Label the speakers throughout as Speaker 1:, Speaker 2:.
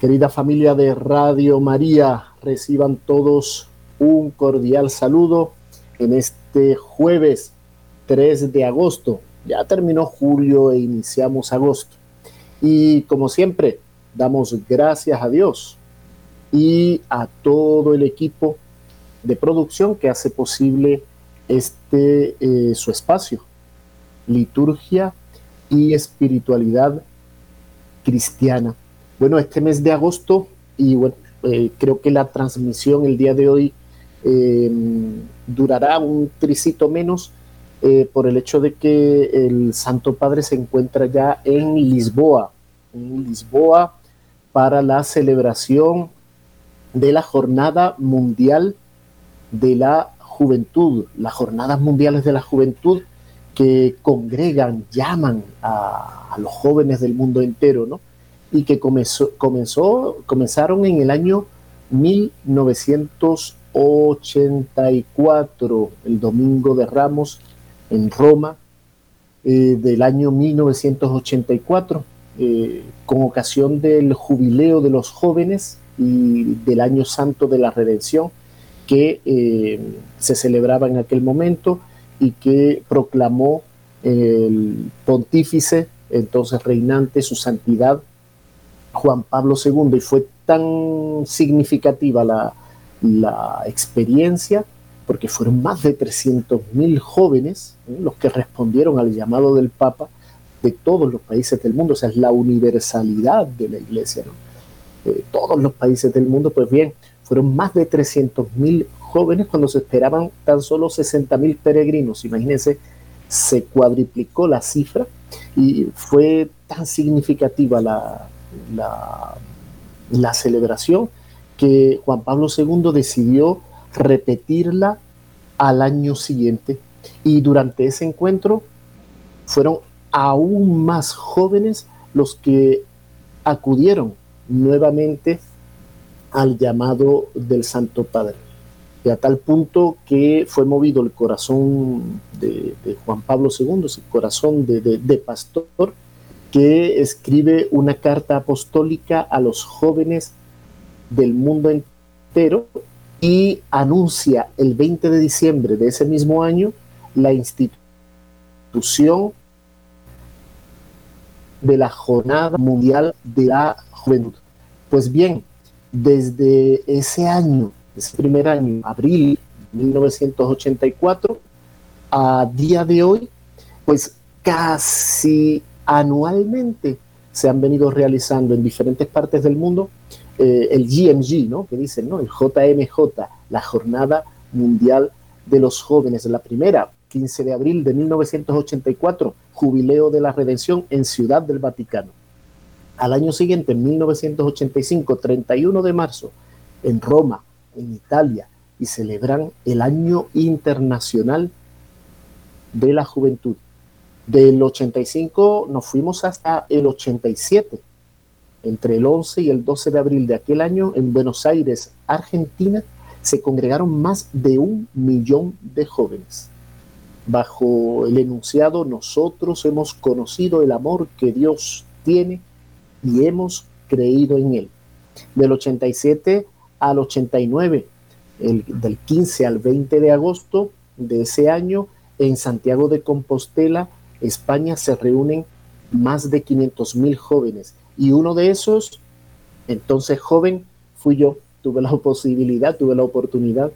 Speaker 1: Querida familia de Radio María, reciban todos un cordial saludo en este jueves 3 de agosto. Ya terminó julio e iniciamos agosto. Y como siempre, damos gracias a Dios y a todo el equipo de producción que hace posible este eh, su espacio, liturgia y espiritualidad cristiana. Bueno, este mes de agosto, y bueno, eh, creo que la transmisión el día de hoy em, durará un tricito menos eh, por el hecho de que el Santo Padre se encuentra ya en Lisboa, en Lisboa para la celebración de la Jornada Mundial de la Juventud, las Jornadas Mundiales de la Juventud que congregan, llaman a, los jóvenes del mundo entero, ¿no? y que comenzó, comenzaron en el año 1984, el Domingo de Ramos en Roma, eh, del año 1984, eh, con ocasión del jubileo de los jóvenes y del año santo de la redención que eh, se celebraba en aquel momento y que proclamó el pontífice, entonces reinante, su santidad Juan Pablo II y fue tan significativa la, experiencia porque fueron más de 300.000 jóvenes ¿eh? los que respondieron al llamado del Papa de todos los países del mundo, o sea, es la universalidad de la iglesia. Eh, todos los países del mundo, pues bien, fueron más de 300.000 jóvenes cuando se esperaban tan solo 60.000 peregrinos, imagínense, se cuadriplicó la cifra y fue tan significativa la, la, celebración que Juan Pablo II decidió repetirla al año siguiente y durante ese encuentro fueron aún más jóvenes los que acudieron nuevamente al llamado del Santo Padre. Y a tal punto que fue movido el corazón de, Juan Pablo II, ese corazón de, de pastor, que escribe una carta apostólica a los jóvenes del mundo entero y anuncia el 20 de diciembre de ese mismo año la institución de la Jornada Mundial de la Juventud. Pues bien, desde ese año, ese primer año, abril de 1984, a día de hoy, pues casi anualmente se han venido realizando en diferentes partes del mundo eh, el GMG, ¿no? que dicen, ¿no? el JMJ, la Jornada Mundial de los Jóvenes, la primera, 15 de abril de 1984, Jubileo de la Redención en Ciudad del Vaticano. Al año siguiente, en 1985, 31 de marzo, en Roma, en Italia, y celebran el Año Internacional de la Juventud. Del 85 nos fuimos hasta el 87. Entre el 11 y el 12 de abril de aquel año, en Buenos Aires, Argentina, se congregaron más de un millón de jóvenes. Bajo el enunciado, nosotros hemos conocido el amor que Dios tiene y hemos creído en él. Del 87 al 89, el, del 15 al 20 de agosto de ese año, en Santiago de Compostela, España se reúnen más de 500 mil jóvenes y uno de esos, entonces joven, fui yo. Tuve la posibilidad, tuve la oportunidad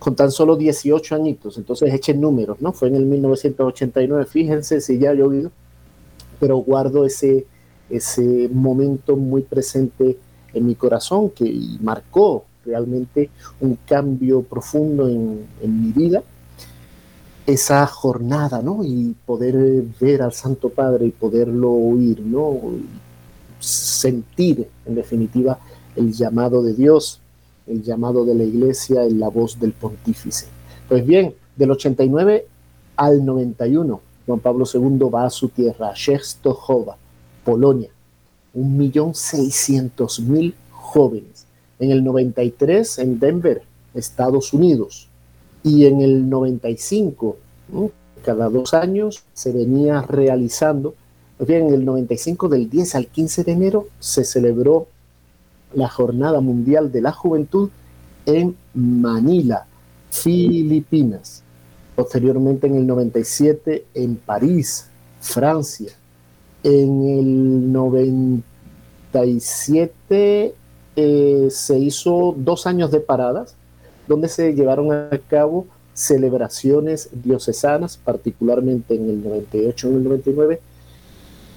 Speaker 1: con tan solo 18 añitos. Entonces echen números, ¿no? Fue en el 1989, fíjense si ya ha llovido, pero guardo ese, ese momento muy presente en mi corazón que marcó realmente un cambio profundo en, en mi vida esa jornada, ¿no? Y poder ver al Santo Padre y poderlo oír, ¿no? Sentir, en definitiva, el llamado de Dios, el llamado de la iglesia en la voz del pontífice. Pues bien, del 89 al 91, Juan Pablo II va a su tierra, a Częstochowa, Polonia. 1.600.000 jóvenes. En el 93 en Denver, Estados Unidos. Y en el 95, cada dos años, se venía realizando. Bien, en el 95, del 10 al 15 de enero, se celebró la Jornada Mundial de la Juventud en Manila, Filipinas. Posteriormente, en el 97, en París, Francia. En el 97 eh, se hizo dos años de paradas, donde se llevaron a cabo celebraciones diocesanas, particularmente en el 98 y el 99,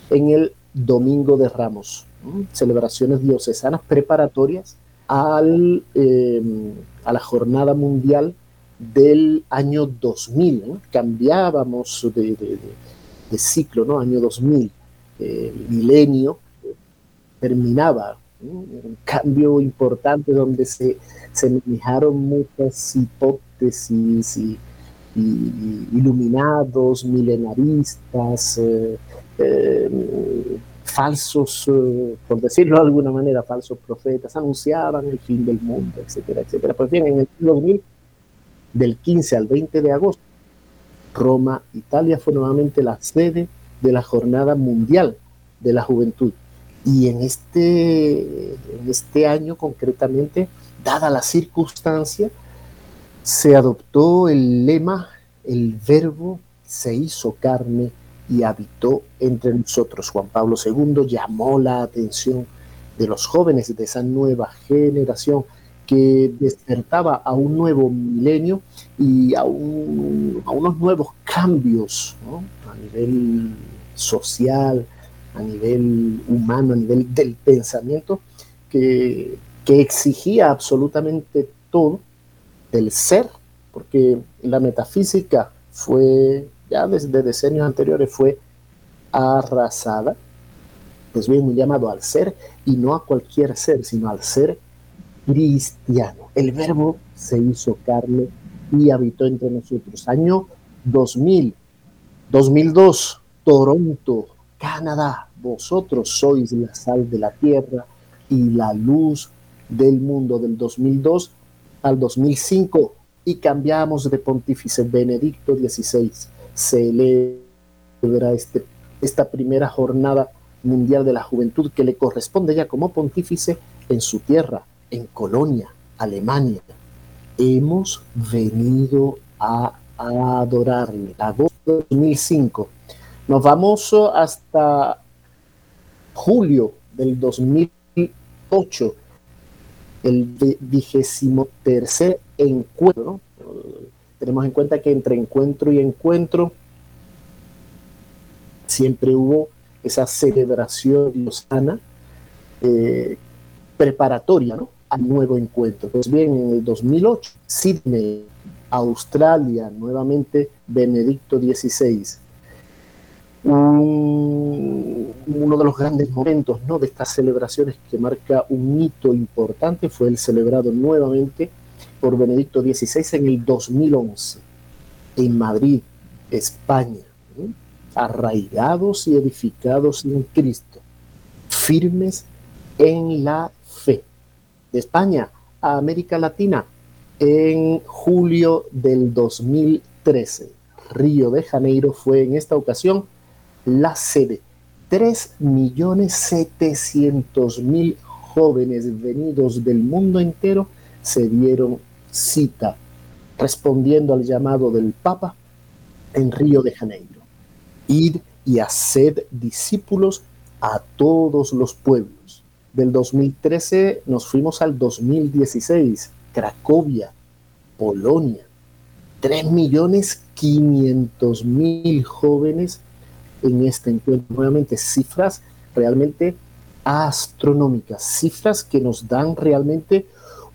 Speaker 1: en el Domingo de Ramos. Celebraciones diocesanas preparatorias al, em, a la Jornada Mundial del año 2000. Cambiábamos de, ciclo, ¿no? Año 2000, el milenio terminaba un cambio importante donde se, se muchas hipótesis y, iluminados, milenaristas, eh, eh, falsos, eh, por decirlo de alguna manera, falsos profetas, anunciaban el fin del mundo, etcétera, etcétera. Pues bien, en el 2000, del 15 al 20 de agosto, Roma, Italia, fue nuevamente la sede de la Jornada Mundial de la Juventud. Y en este, en este año concretamente, dada la circunstancia, se adoptó el lema, el verbo se hizo carne y habitó entre nosotros. Juan Pablo II llamó la atención de los jóvenes de esa nueva generación que despertaba a un nuevo milenio y a, unos nuevos cambios a nivel social, a nivel humano, a nivel del pensamiento, que, exigía absolutamente todo del ser, porque la metafísica fue, ya desde decenios anteriores, fue arrasada, pues bien, llamado al ser, y no a cualquier ser, sino al ser cristiano. El verbo se hizo carne y habitó entre nosotros. Año 2000, 2002, Toronto, Canadá, vosotros sois la sal de la tierra y la luz del mundo del 2002 al 2005 y cambiamos de pontífice Benedicto XVI. Celebra este, esta primera jornada mundial de la juventud que le corresponde ya como pontífice en su tierra, en Colonia, Alemania. Hemos venido a, adorarle. Agosto de 2005 nos vamos hasta julio del 2008, el vigésimo tercer encuentro. Tenemos en cuenta que entre encuentro y encuentro siempre hubo esa celebración diosana eh, preparatoria al nuevo encuentro. Pues bien, en el 2008, Sydney, Australia, nuevamente Benedicto XVI, uno de los grandes momentos ¿no? de estas celebraciones que marca un hito importante fue el celebrado nuevamente por Benedicto XVI en el 2011 en Madrid, España, arraigados y edificados en Cristo, firmes en la fe. De España a América Latina en julio del 2013. Río de Janeiro fue en esta ocasión la sede. 3.700.000 jóvenes venidos del mundo entero se dieron cita, respondiendo al llamado del Papa en Río de Janeiro. Id y haced discípulos a todos los pueblos. Del 2013 nos fuimos al 2016, Cracovia, Polonia. 3.500.000 jóvenes en este encuentro. Nuevamente, cifras realmente astronómicas, cifras que nos dan realmente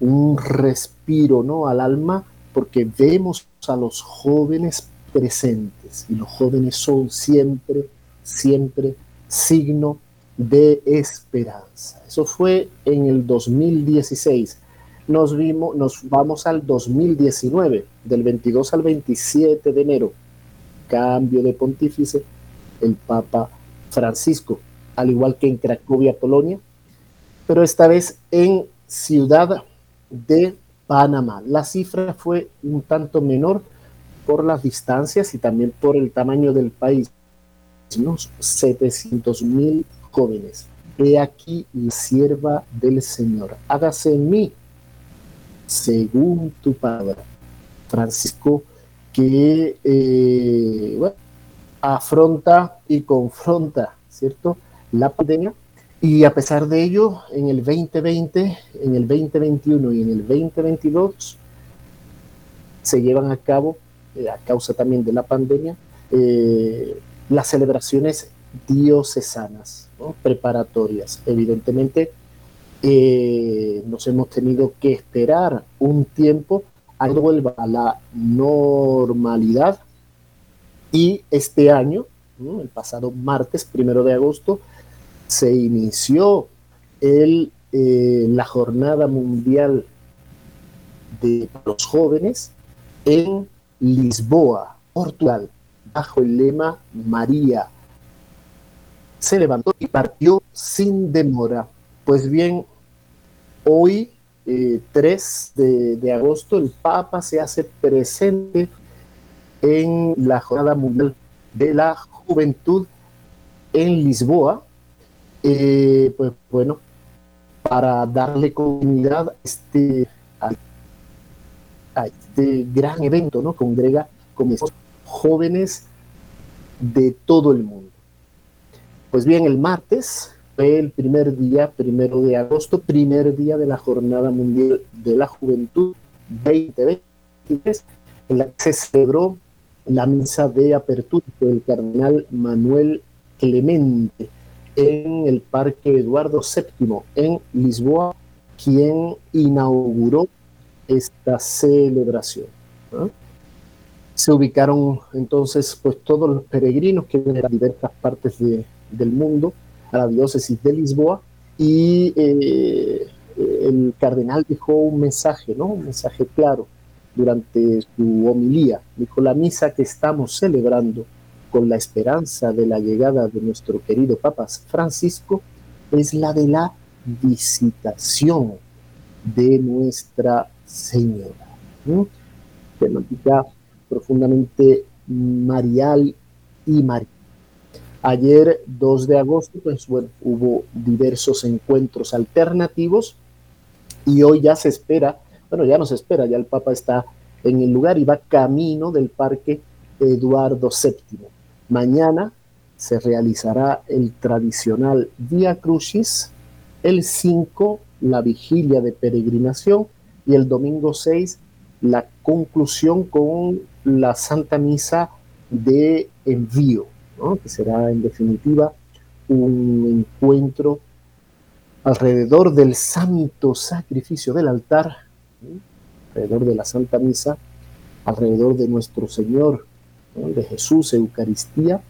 Speaker 1: un respiro ¿no? al alma, porque vemos a los jóvenes presentes y los jóvenes son siempre, siempre signo de esperanza. Eso fue en el 2016. Nos vimos, nos vamos al 2019, del 22 al 27 de enero, cambio de pontífice, el Papa Francisco. al igual que en Cracovia, Polonia, pero esta vez en Ciudad de Panamá. La cifra fue un tanto menor por las distancias y también por el tamaño del país. Unos 700 mil jóvenes. He aquí la sierva del Señor. Hágase en mí según tu palabra. Francisco, que eh, afronta y confronta, ¿cierto? La pandemia. Y a pesar de ello, en el 2020, en el 2021 y en el 2022 se llevan a cabo, eh, a causa también de la pandemia, eh, las celebraciones diocesanas, preparatorias. Evidentemente, eh, nos hemos tenido que esperar un tiempo a que vuelva a la normalidad. Y este año, el pasado martes, primero de agosto, se inició el, eh, la jornada mundial de los jóvenes en Lisboa, Portugal, bajo el lema María. Se levantó y partió sin demora pues bien, hoy, 3 eh, de, agosto, el Papa se hace presente en la Jornada Mundial de la Juventud en Lisboa, eh, pues bueno, para darle continuidad a este, este gran evento, ¿no? Congrega con jóvenes de todo el mundo. Pues bien, el martes fue el primer día, primero de agosto, primer día de la Jornada Mundial de la Juventud 2023, en la que se celebró la misa de apertura del cardenal Manuel Clemente en el Parque Eduardo VII en Lisboa, quien inauguró esta celebración. Se ubicaron entonces pues todos los peregrinos que vienen de diversas partes del mundo a la diócesis de Lisboa y eh, el cardenal dejó un mensaje, ¿no? Un mensaje claro durante su homilía. Dijo, la misa que estamos celebrando con la esperanza de la llegada de nuestro querido Papa Francisco es la de la visitación de Nuestra Señora. Temática profundamente marial y mariana. Ayer, 2 de agosto, pues bueno, hubo diversos encuentros alternativos y hoy ya se espera, bueno, ya no se espera, ya el Papa está en el lugar y va camino del Parque Eduardo VII. Mañana se realizará el tradicional Via Crucis, el 5 la vigilia de peregrinación y el domingo 6 la conclusión con la Santa Misa de envío que será en definitiva un encuentro alrededor del santo sacrificio del altar, alrededor de la Santa Misa, alrededor de nuestro Señor, de Jesús, Eucaristía,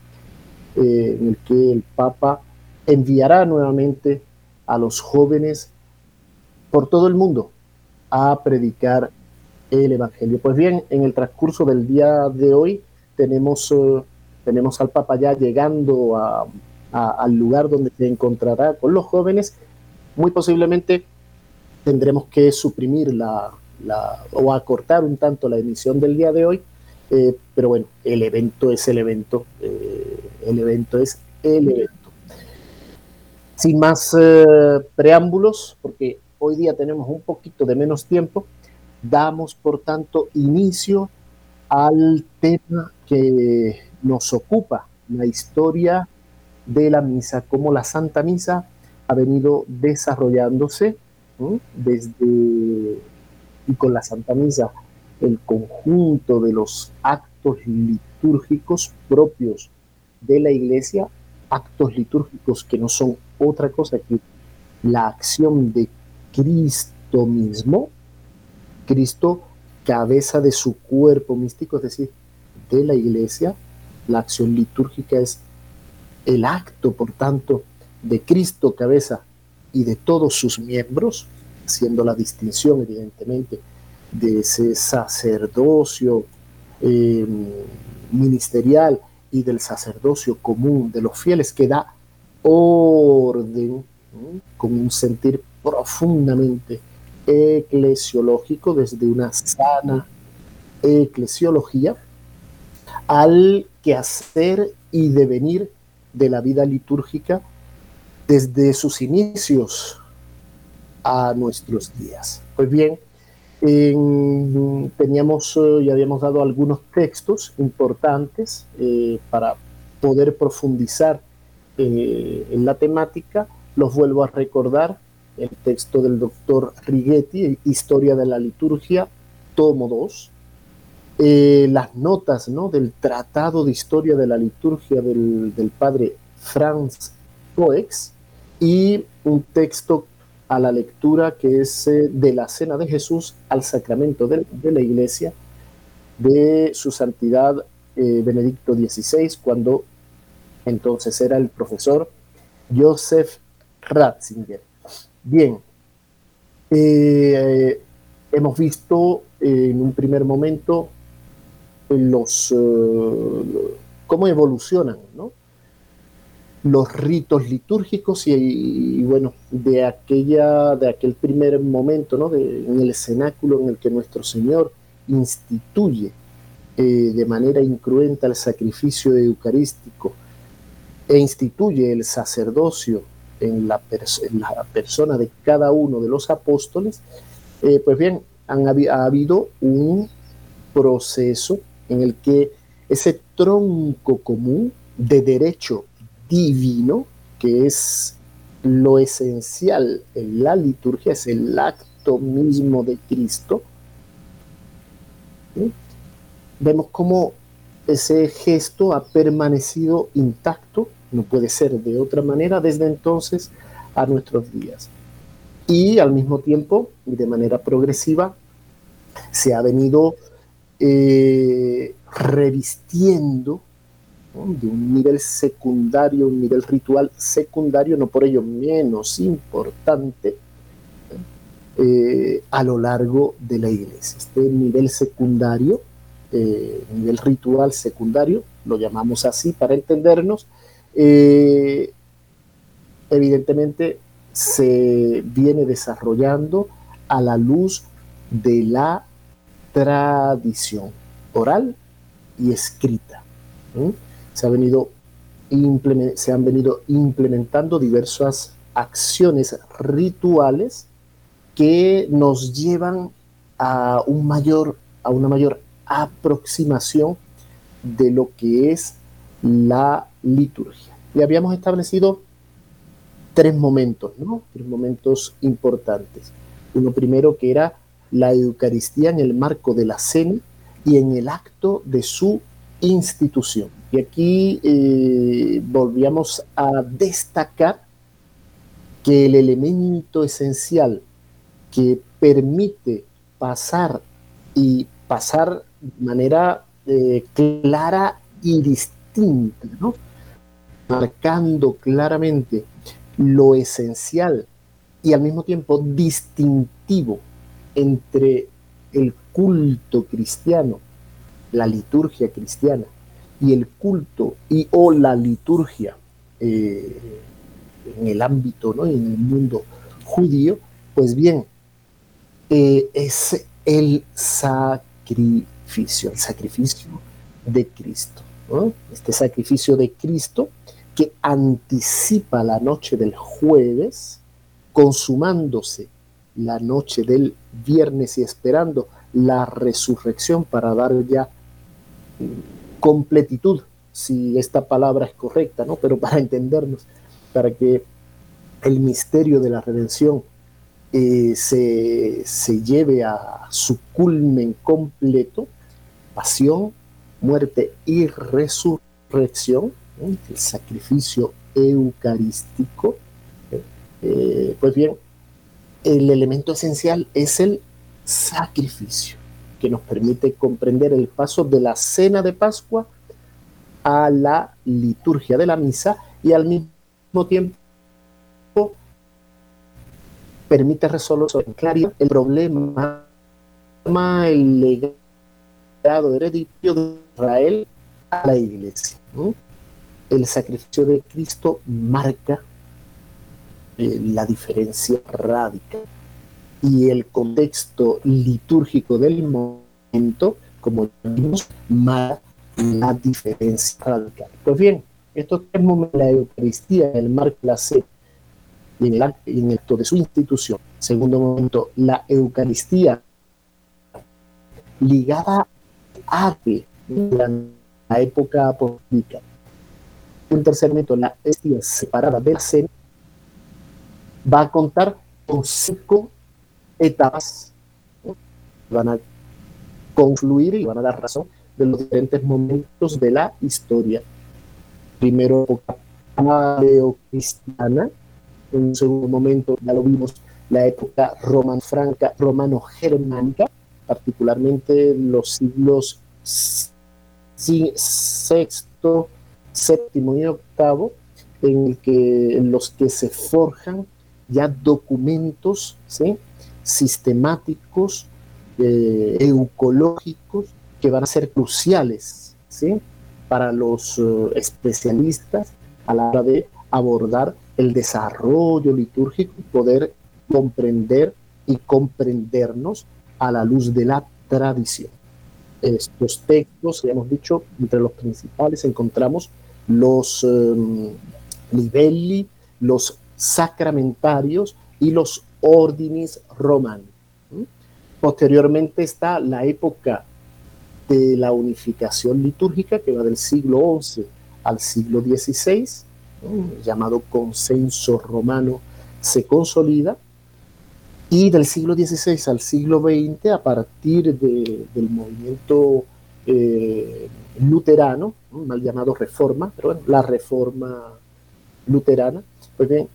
Speaker 1: eh, en el que el Papa enviará nuevamente a los jóvenes por todo el mundo a predicar el Evangelio. Pues bien, en el transcurso del día de hoy tenemos eh, tenemos al Papa ya llegando al lugar donde se encontrará con los jóvenes. Muy posiblemente tendremos que suprimir la, o acortar un tanto la emisión del día de hoy, eh, pero bueno, el evento es el evento, eh, el evento es el evento. Sin más eh, preámbulos, porque hoy día tenemos un poquito de menos tiempo, damos por tanto inicio al tema que nos ocupa la historia de la misa, cómo la Santa Misa ha venido desarrollándose desde y con la Santa Misa el conjunto de los actos litúrgicos propios de la Iglesia, actos litúrgicos que no son otra cosa que la acción de Cristo mismo, Cristo cabeza de su cuerpo místico, es decir, de la Iglesia, la acción litúrgica es el acto, por tanto, de Cristo cabeza y de todos sus miembros, haciendo la distinción, evidentemente, de ese sacerdocio em, ministerial y del sacerdocio común de los fieles que da orden, con un sentir profundamente eclesiológico, desde una sana eclesiología, al quehacer y devenir de la vida litúrgica desde sus inicios a nuestros días. Pues bien, teníamos, eh, ya habíamos dado algunos textos importantes eh, para poder profundizar eh, en la temática. Los vuelvo a recordar, el texto del doctor Righetti, Historia de la Liturgia, tomo 2, las notas ¿no? del Tratado de Historia de la Liturgia del, del padre Franz Coex y un texto a la lectura que es eh, de la Cena de Jesús al sacramento de, la Iglesia de su santidad eh, Benedicto XVI, cuando entonces era el profesor Joseph Ratzinger. Bien, eh, hemos visto en un primer momento los cómo evolucionan ¿no? Los ritos litúrgicos y, bueno, de, aquella, de aquel primer momento, ¿no? De, en el cenáculo en el que nuestro Señor instituye eh, de manera incruenta el sacrificio eucarístico e instituye el sacerdocio en la, persona de cada uno de los apóstoles, eh, pues bien, han, ha habido un proceso en el que ese tronco común de derecho divino, que es lo esencial en la liturgia, es el acto mismo de Cristo. Vemos cómo ese gesto ha permanecido intacto, no puede ser de otra manera, desde entonces a nuestros días. Y al mismo tiempo, y de manera progresiva, se ha venido eh, revistiendo de un nivel secundario, un nivel ritual secundario, no por ello menos importante, eh, a lo largo de la iglesia. Este nivel secundario, eh, nivel ritual secundario, lo llamamos así para entendernos, eh, evidentemente se viene desarrollando a la luz de la tradición oral y escrita se, han venido implementando diversas acciones rituales que nos llevan a, un mayor, a una mayor aproximación de lo que es la liturgia. Y habíamos establecido tres momentos, ¿no? Tres momentos importantes. Uno primero que era la Eucaristía en el marco de la cena y en el acto de su institución. Y aquí eh, volvíamos a destacar que el elemento esencial que permite pasar y pasar de manera eh, clara y distinta, marcando claramente lo esencial y al mismo tiempo distintivo entre el culto cristiano la liturgia cristiana y el culto y o la liturgia eh, en el ámbito, ¿no? en el mundo judío, pues bien, eh, es el sacrificio, el sacrificio de Cristo. Este sacrificio de Cristo que anticipa la noche del jueves, consumándose la noche del viernes y esperando la resurrección para dar ya completitud, si esta palabra es correcta, ¿no? Pero para entendernos, para que el misterio de la redención eh, se, lleve a su culmen completo, pasión, muerte y resurrección, el sacrificio eucarístico, eh, pues bien, el elemento esencial es el sacrificio que nos permite comprender el paso de la cena de Pascua a la liturgia de la misa y al mismo tiempo permite resolver claridad el problema, el legado hereditario de Israel a la iglesia. el sacrificio de Cristo marca eh, la diferencia radical y el contexto litúrgico del momento, como vimos, marca la diferencia radical. Pues bien, estos tres momentos, la Eucaristía, el marco la C y en el, acto de su institución. Segundo momento, la Eucaristía ligada a la época apostólica. Un tercer momento, la Eucaristía separada de la va a contar con cinco etapas van a confluir y van a dar razón de los diferentes momentos de la historia. Primero, época paleocristiana, en un segundo momento, ya lo vimos, la época romano-franca, romano-germánica, particularmente los siglos sexto, séptimo y octavo, en, el que, en los que se forjan ya documentos sistemáticos, eh, eucológicos, que van a ser cruciales ¿sí? para los eh, especialistas a la hora de abordar el desarrollo litúrgico y poder comprender y comprendernos a la luz de la tradición. Estos textos, ya hemos dicho, entre los principales encontramos los um, livelli, los sacramentarios y los ordinis romani. Posteriormente está la época de la unificación litúrgica que va del siglo XI al siglo XVI, llamado consenso romano, se consolida, y del siglo XVI al siglo XX, a partir del movimiento eh, luterano, mal llamado reforma, pero bueno, la reforma luterana, pues bien,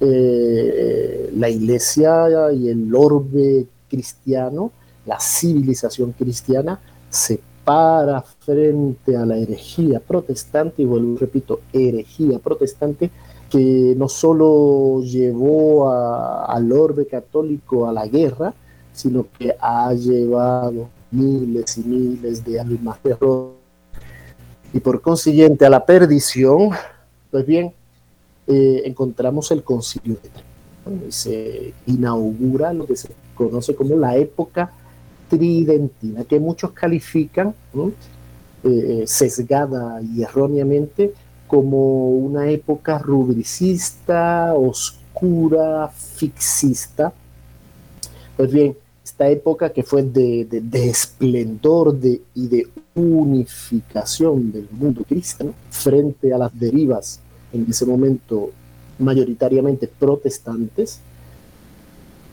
Speaker 1: eh, la iglesia y el orbe cristiano, la civilización cristiana, se para frente a la herejía protestante, y vuelvo, repito, herejía protestante, que no solo llevó al orbe católico a la guerra, sino que ha llevado miles y miles de almas de y por consiguiente a la perdición, pues bien, eh, encontramos el concilio de Trento. se inaugura lo que se conoce como la época tridentina, que muchos califican eh, sesgada y erróneamente como una época rubricista, oscura, fixista. Pues bien, esta época que fue de, esplendor de, y de unificación del mundo cristiano frente a las derivas en ese momento mayoritariamente protestantes,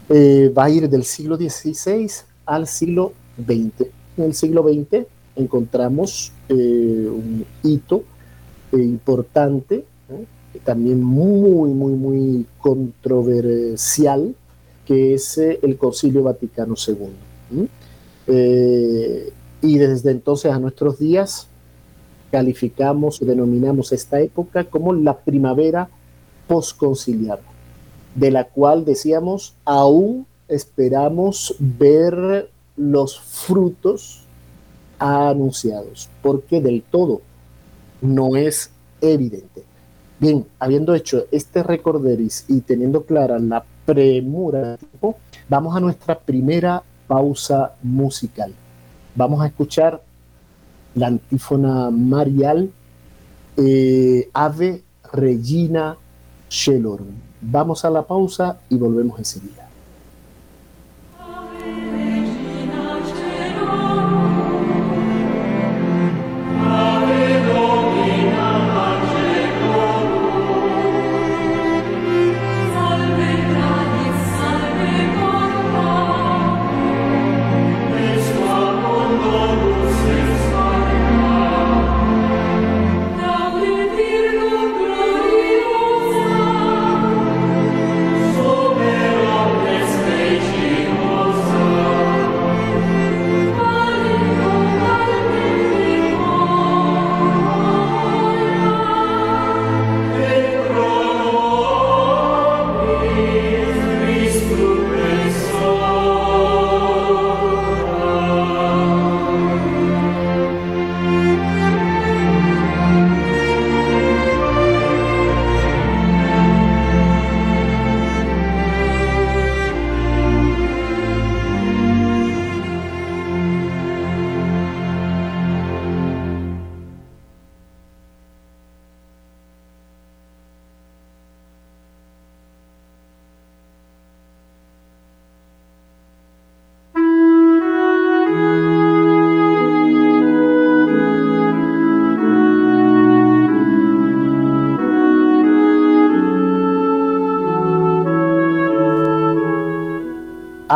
Speaker 1: eh, va a ir del siglo XVI al siglo XX. En el siglo XX encontramos eh, un hito eh, importante, también muy, muy, muy controversial, que es el Concilio Vaticano II. y desde entonces a nuestros días calificamos o denominamos esta época como la primavera posconciliar, de la cual decíamos aún esperamos ver los frutos anunciados, porque del todo no es evidente. Bien, habiendo hecho este recorderis y teniendo clara la premura vamos a nuestra primera pausa musical. Vamos a escuchar la antífona marial eh, Ave Regina Shelorum. Vamos a la pausa y volvemos enseguida.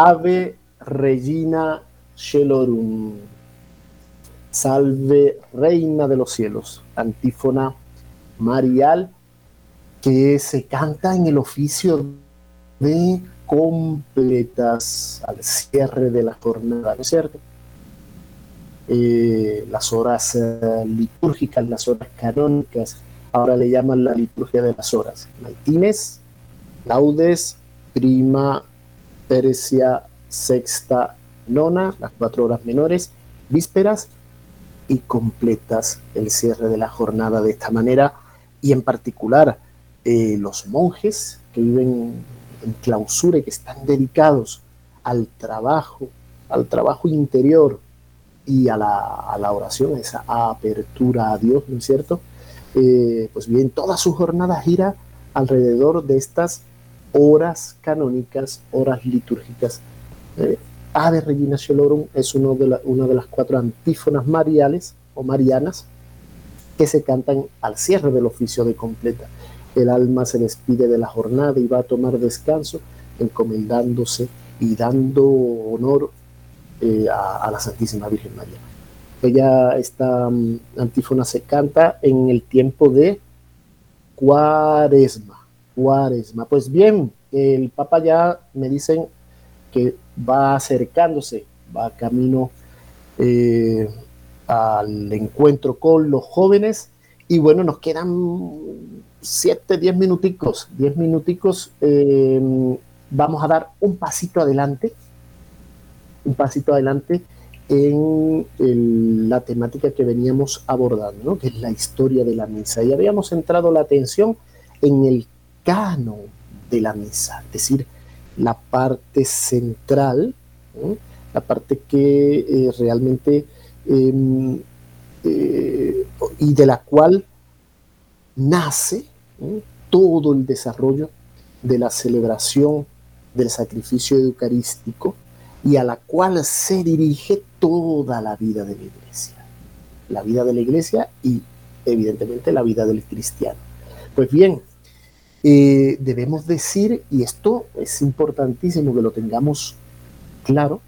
Speaker 1: Ave Regina Shelorum. Salve Reina de los cielos. Antífona marial que se canta en el oficio de completas al cierre de la jornada, ¿no es cierto? Eh, las horas eh, litúrgicas, las horas canónicas, ahora le llaman la liturgia de las horas. Maitines, laudes, prima, tercia, sexta, nona, las cuatro horas menores, vísperas y completas el cierre de la jornada de esta manera y en particular eh, los monjes que viven en clausura y que están dedicados al trabajo, al trabajo interior y a la, oración, esa apertura a Dios, ¿no es cierto? Eh, pues bien, toda su jornada gira alrededor de estas horas canónicas, horas litúrgicas. Eh, Ave Regina Ciolorum es uno de una de las cuatro antífonas mariales o marianas que se cantan al cierre del oficio de completa. El alma se despide de la jornada y va a tomar descanso, encomendándose y dando honor eh, a, la Santísima Virgen María. Ella, esta mm, antífona se canta en el tiempo de cuaresma. Cuaresma. Pues bien, el Papa ya me dicen que va acercándose, va camino eh, al encuentro con los jóvenes y bueno, nos quedan siete, diez minuticos, diez minuticos, eh, vamos a dar un pasito adelante, un pasito adelante en la temática que veníamos abordando, que es la historia de la misa. Y habíamos centrado la atención en el de la misa, es decir, la parte central, la parte que eh, realmente em, eh, y de la cual nace todo el desarrollo de la celebración del sacrificio eucarístico y a la cual se dirige toda la vida de la iglesia. La vida de la iglesia y evidentemente la vida del cristiano. Pues bien, eh, debemos decir, y esto es importantísimo que lo tengamos claro,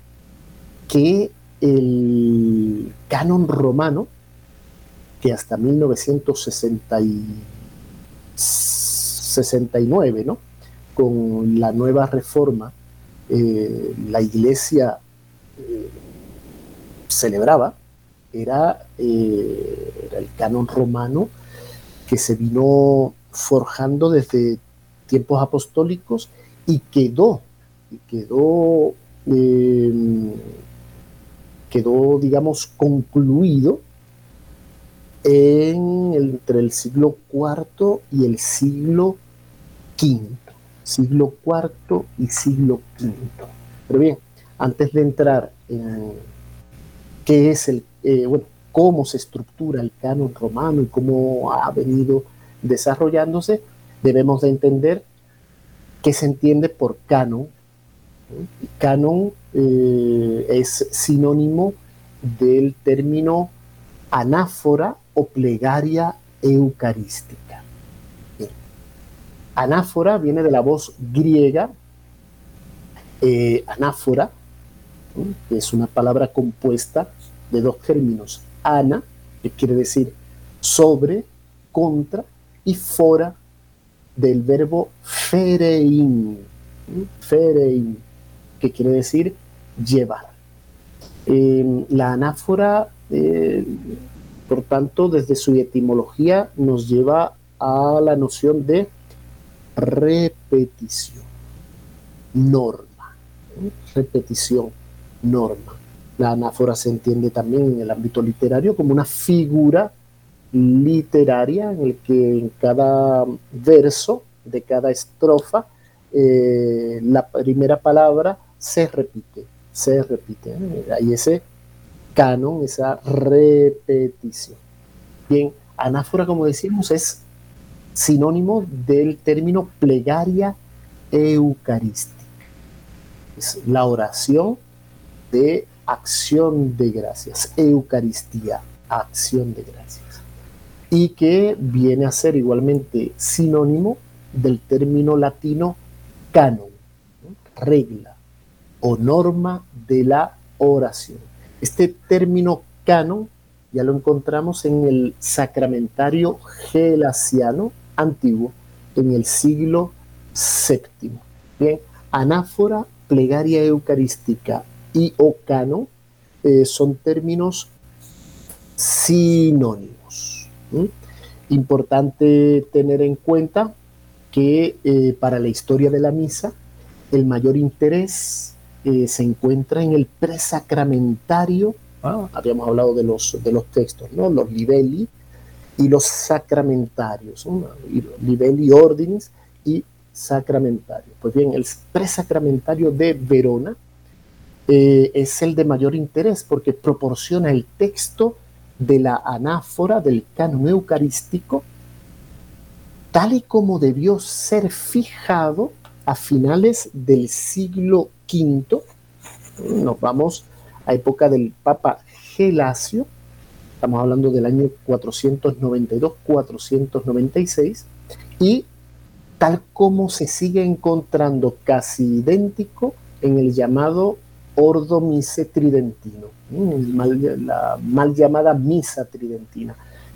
Speaker 1: que el canon romano que hasta 1969, ¿no? con la nueva reforma, eh, la iglesia eh, celebraba, era, era, el canon romano que se vino forjando desde tiempos apostólicos y quedó, quedó, quedó, digamos, concluido entre el siglo IV y el siglo V. Siglo IV y siglo V. Pero bien, antes de entrar en qué es el, eh, bueno, cómo se estructura el canon romano y cómo ha venido desarrollándose, debemos de entender qué se entiende por canon. Canon eh, es sinónimo del término anáfora o plegaria eucarística. Anáfora viene de la voz griega, eh, anáfora, que es una palabra compuesta de dos términos, ana, que quiere decir sobre, contra, y fora, del verbo ferein, ferein, que quiere decir llevar. Eh, la anáfora eh, por tanto, desde su etimología nos lleva a la noción de repetición, norma, repetición, norma. La anáfora se entiende también en el ámbito literario como una figura literaria en el que en cada verso de cada estrofa eh, la primera palabra se repite, se repite. Hay ese canon, esa repetición. Bien, anáfora, como decimos, es sinónimo del término plegaria eucarística. Es la oración de acción de gracias, Eucaristía, acción de gracias. Y que viene a ser igualmente sinónimo del término latino canon, regla, o norma de la oración. Este término canon ya lo encontramos en el sacramentario gelasiano antiguo en el siglo VII. Anáfora, plegaria eucarística y o canon eh, son términos sinónimos. Importante tener en cuenta que eh, para la historia de la misa el mayor interés eh, se encuentra en el presacramentario. Ah, habíamos hablado de los, de los textos, ¿no? los livelli y los sacramentarios, livelli ordinis y sacramentarios. Pues bien, el presacramentario de Verona eh, es el de mayor interés porque proporciona el texto de la anáfora del canon eucarístico tal y como debió ser fijado a finales del siglo V. Nos vamos a época del Papa Gelasio, estamos hablando del año 492-496, y tal como se sigue encontrando casi idéntico en el llamado Ordo Mise Tridentino, la mal llamada Misa Tridentina,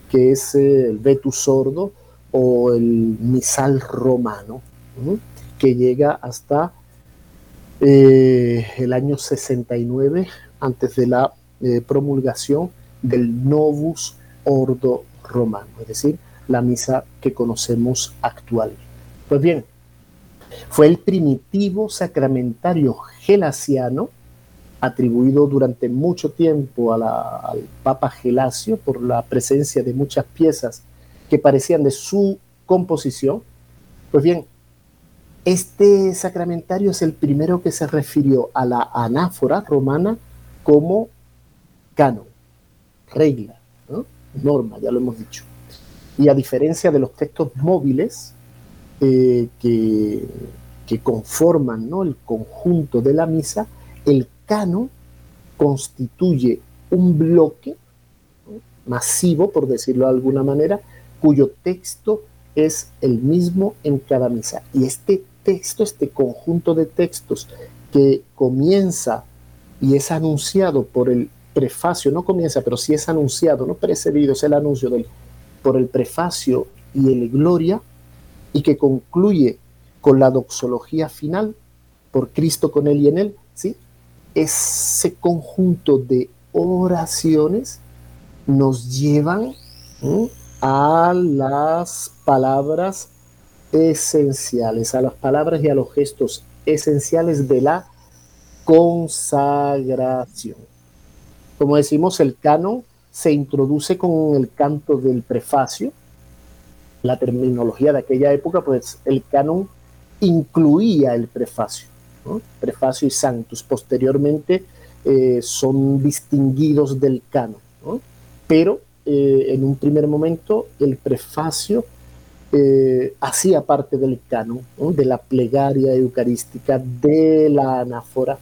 Speaker 1: que es eh, el Vetus Sordo o el Misal Romano, que llega hasta eh, el año 69, antes de la eh, promulgación del Novus Ordo Romano, es decir, la misa que conocemos actualmente. Pues bien, fue el primitivo sacramentario gelasiano atribuido durante mucho tiempo al Papa Gelasio por la presencia de muchas piezas que parecían de su composición. Pues bien, este sacramentario es el primero que se refirió a la anáfora romana como canon, regla, norma, ya lo hemos dicho. Y a diferencia de los textos móviles eh, que, que, conforman ¿no? el conjunto de la misa, el constituye un bloque masivo, por decirlo de alguna manera, cuyo texto es el mismo en cada misa. Y este texto, este conjunto de textos que comienza y es anunciado por el prefacio, no comienza, pero sí es anunciado, no precedido, es el anuncio por el prefacio y el Gloria, y que concluye con la doxología final, por Cristo con él y en él, ¿sí? Ese conjunto de oraciones nos llevan a las palabras esenciales, a las palabras y a los gestos esenciales de la consagración. Como decimos, el canon se introduce con el canto del prefacio. La terminología de aquella época, pues el canon incluía el prefacio prefacio y santos. Posteriormente eh, son distinguidos del canon, pero eh, en un primer momento el prefacio eh, hacía parte del canon, de la plegaria eucarística, de la anáfora.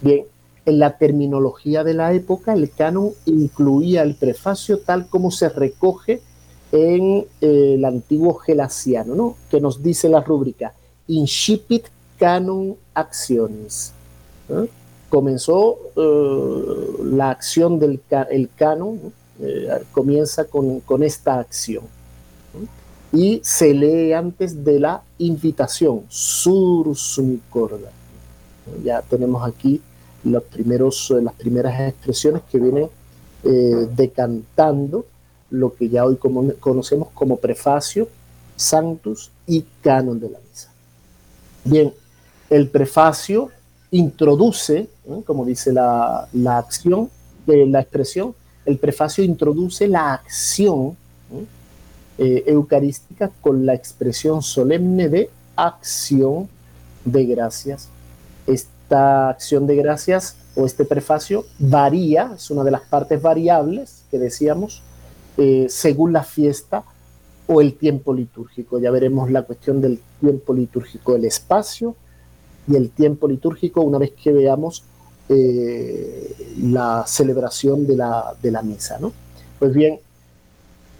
Speaker 1: Bien, en la terminología de la época, el canon incluía el prefacio tal como se recoge en el antiguo gelasiano, ¿no? que nos dice la rúbrica, incipit canon acciones. Comenzó eh, la acción del el canon, eh, comienza con, esta acción. Y se lee antes de la invitación, sur corda. Ya tenemos aquí los primeros, las primeras expresiones que vienen eh, decantando lo que ya hoy conocemos como prefacio, santus y canon de la misa. Bien, el prefacio introduce, como dice la, acción, de la expresión, el prefacio introduce la acción eh, eucarística con la expresión solemne de acción de gracias. Esta acción de gracias o este prefacio varía, es una de las partes variables que decíamos, eh, según la fiesta o el tiempo litúrgico. Ya veremos la cuestión del tiempo litúrgico, el espacio y el tiempo litúrgico una vez que veamos eh, la celebración de la, de la misa. ¿no? Pues bien,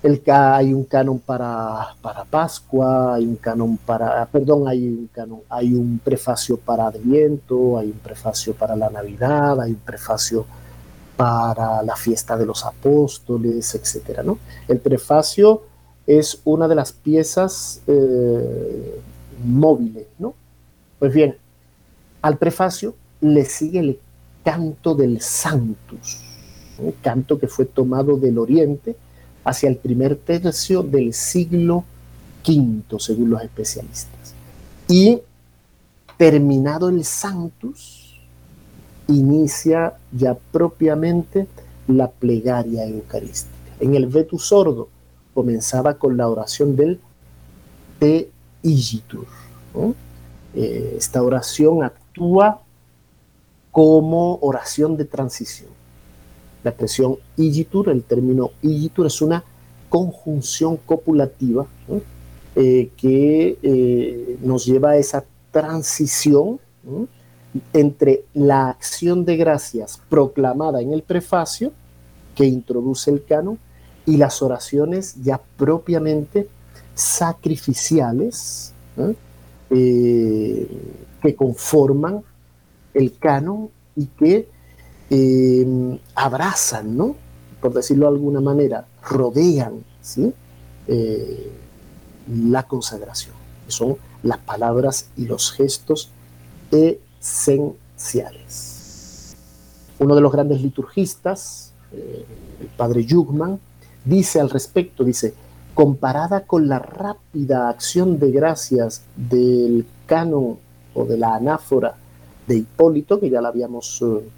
Speaker 1: El, hay un canon para, para Pascua, hay un canon para, perdón, hay un canon, hay un prefacio para Adviento, hay un prefacio para la Navidad, hay un prefacio para la fiesta de los apóstoles, etcétera, ¿no? El prefacio es una de las piezas eh, móviles, ¿no? Pues bien, al prefacio le sigue el canto del Santus, un canto que fue tomado del Oriente hacia el primer tercio del siglo V, según los especialistas. Y terminado el Sanctus, inicia ya propiamente la plegaria eucarística. En el Vetus Sordo comenzaba con la oración del Te Igitur. Eh, esta oración como oración de transición. La expresión igitur, el término igitur es una conjunción copulativa eh, que eh, nos lleva a esa transición entre la acción de gracias proclamada en el prefacio que introduce el canon y las oraciones ya propiamente sacrificiales eh, que conforman el canon y que eh, abrazan, ¿no? Por decirlo de alguna manera, rodean. Eh, la consagración. Son las palabras y los gestos esenciales. Uno de los grandes liturgistas, el padre Jugman, dice al respecto, dice, comparada con la rápida acción de gracias del canon de la anáfora de Hipólito, que ya la habíamos eh,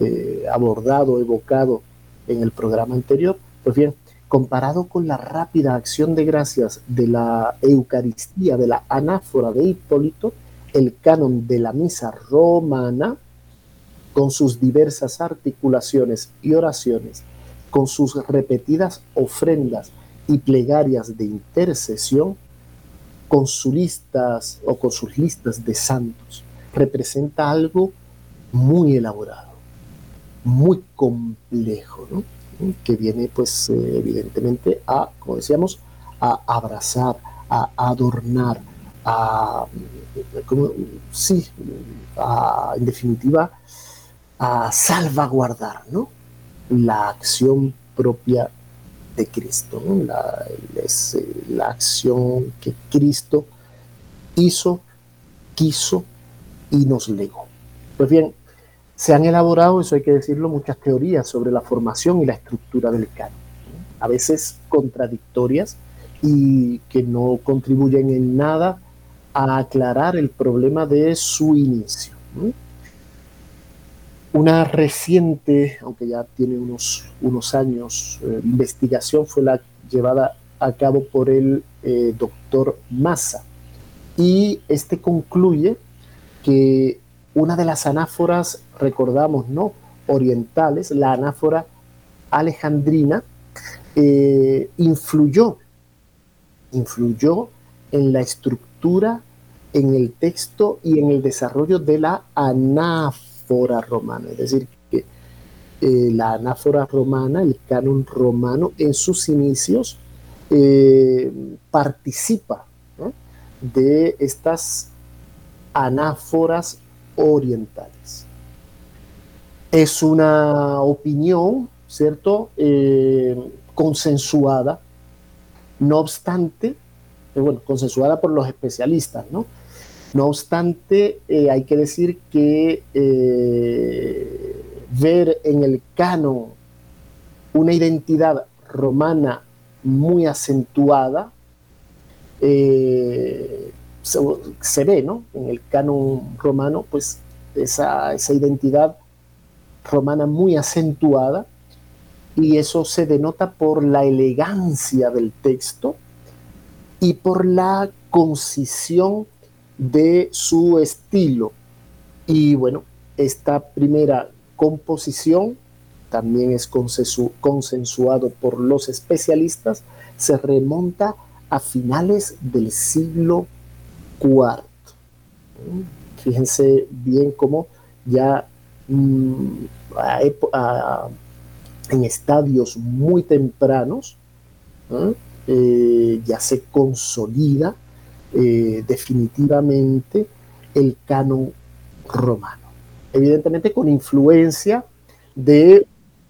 Speaker 1: eh, abordado, evocado en el programa anterior, pues bien, comparado con la rápida acción de gracias de la Eucaristía, de la anáfora de Hipólito, el canon de la misa romana, con sus diversas articulaciones y oraciones, con sus repetidas ofrendas, y plegarias de intercesión con sus listas o con sus listas de santos representa algo muy elaborado, muy complejo, ¿no? que viene pues eh, evidentemente a, como decíamos, a abrazar, a adornar, a, sí, en definitiva, a salvaguardar ¿no? la acción propia de Cristo, la, es eh, la acción que Cristo hizo, quiso y nos legó. Pues bien, se han elaborado, eso hay que decirlo, muchas teorías sobre la formación y la estructura del canon, a veces contradictorias y que no contribuyen en nada a aclarar el problema de su inicio. Una reciente, aunque ya tiene unos, unos años, eh, investigación fue la llevada a cabo por el eh, doctor Massa. Y este concluye que una de las anáforas, recordamos, ¿no? Orientales, la anáfora alejandrina, eh, influyó, influyó en la estructura, en el texto y en el desarrollo de la anáfora romana, es decir, que eh, la anáfora romana, el canon romano, en sus inicios eh, participa de estas anáforas orientales. Es una opinión, ¿cierto? Eh, consensuada, no obstante, bueno, consensuada por los especialistas, ¿no? No obstante, eh, hay que decir que eh, ver en el canon una identidad romana muy acentuada, eh, se, ve, ¿no? En el canon romano, pues esa, esa identidad romana muy acentuada, y eso se denota por la elegancia del texto y por la concisión de su estilo. Y bueno, esta primera composición también es consensuado por los especialistas, se remonta a finales del siglo IV. Fíjense bien cómo ya mm, en estadios muy tempranos, ya se consolida definitivamente el canon romano. Evidentemente con influencia de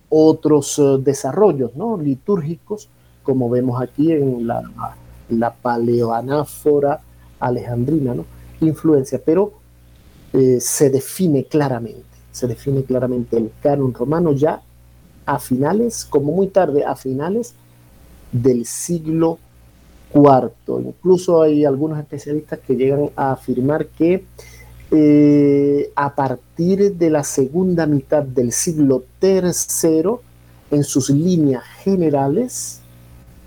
Speaker 1: otros desarrollos ¿no? litúrgicos, como vemos aquí en la, la paleoanáfora alejandrina, ¿no? influencia, pero eh, se define claramente, se define claramente el canon romano ya a finales, como muy tarde, a finales del siglo IV. Incluso hay algunos especialistas que llegan a afirmar que eh, a partir de la segunda mitad del siglo III, en sus líneas generales,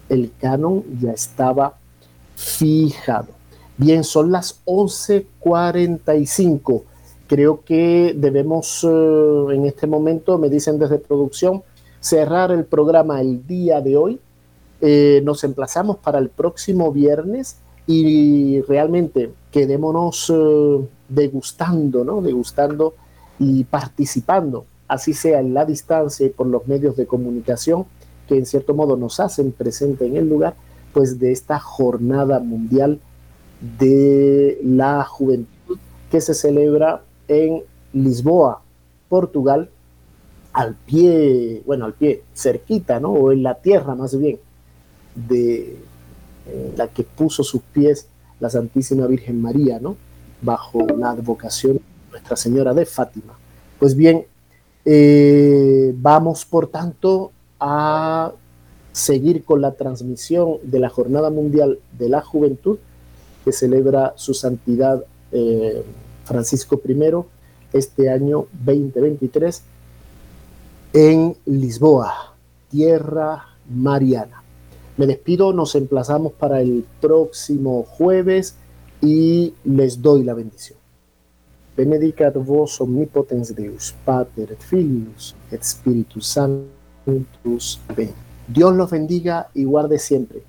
Speaker 1: el canon ya estaba fijado. Bien, son las 11:45. Creo que debemos eh, en este momento, me dicen desde producción, cerrar el programa el día de hoy. Eh, nos emplazamos para el próximo viernes y realmente quedémonos eh, degustando, ¿no? Degustando y participando, así sea en la distancia y por los medios de comunicación que en cierto modo nos hacen presente en el lugar, pues de esta jornada mundial de la juventud que se celebra en Lisboa, Portugal, al pie, bueno, al pie, cerquita, ¿no? O en la tierra más bien, de la que puso sus pies la Santísima Virgen María, ¿no? Bajo la advocación de Nuestra Señora de Fátima. Pues bien, eh, vamos por tanto a seguir con la transmisión de la Jornada Mundial de la Juventud que celebra su santidad eh, Francisco I este año 2023 en Lisboa, tierra mariana. Me despido, nos emplazamos para el próximo jueves y les doy la bendición. Benedicat vos omnipotens Deus, Pater, Filius et Spiritus Sanctus. Dios los bendiga y guarde siempre